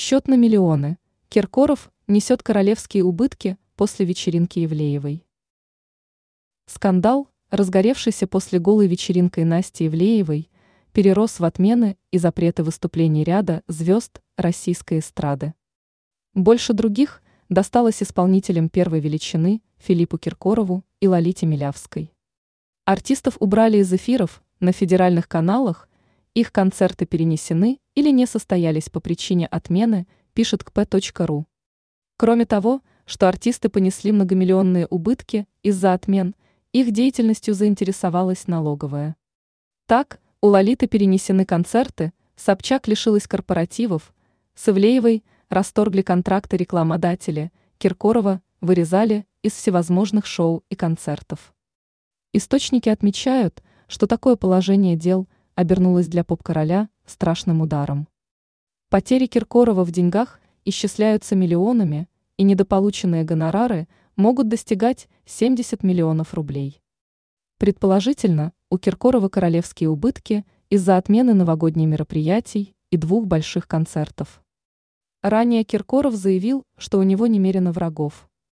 Счет на миллионы. Киркоров несет королевские убытки после вечеринки Евлеевой. Скандал, разгоревшийся после голой вечеринкой Насти Евлеевой, перерос в отмены и запреты выступлений ряда звезд российской эстрады. Больше других досталось исполнителям первой величины Филиппу Киркорову и Лолите Милявской. Артистов убрали из эфиров на федеральных каналах, их концерты перенесены или не состоялись по причине отмены, пишет kp.ru. Кроме того, что артисты понесли многомиллионные убытки из-за отмен, их деятельностью заинтересовалась налоговая. Так, у Лолиты перенесены концерты, Собчак лишилась корпоративов, с Ивлеевой расторгли контракты рекламодатели, Киркорова вырезали из всевозможных шоу и концертов. Источники отмечают, что такое положение дел обернулось для поп-короля страшным ударом. Потери Киркорова в деньгах исчисляются миллионами, и недополученные гонорары могут достигать 70 миллионов рублей. Предположительно, у Киркорова королевские убытки из-за отмены новогодних мероприятий и двух больших концертов. Ранее Киркоров заявил, что у него немерено врагов.